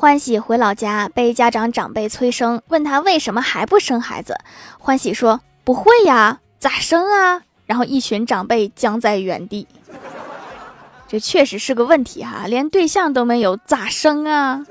欢喜回老家被家长长辈催生问他为什么还不生孩子。欢喜说不会呀咋生啊？然后一群长辈僵在原地。这确实是个问题哈连对象都没有咋生啊？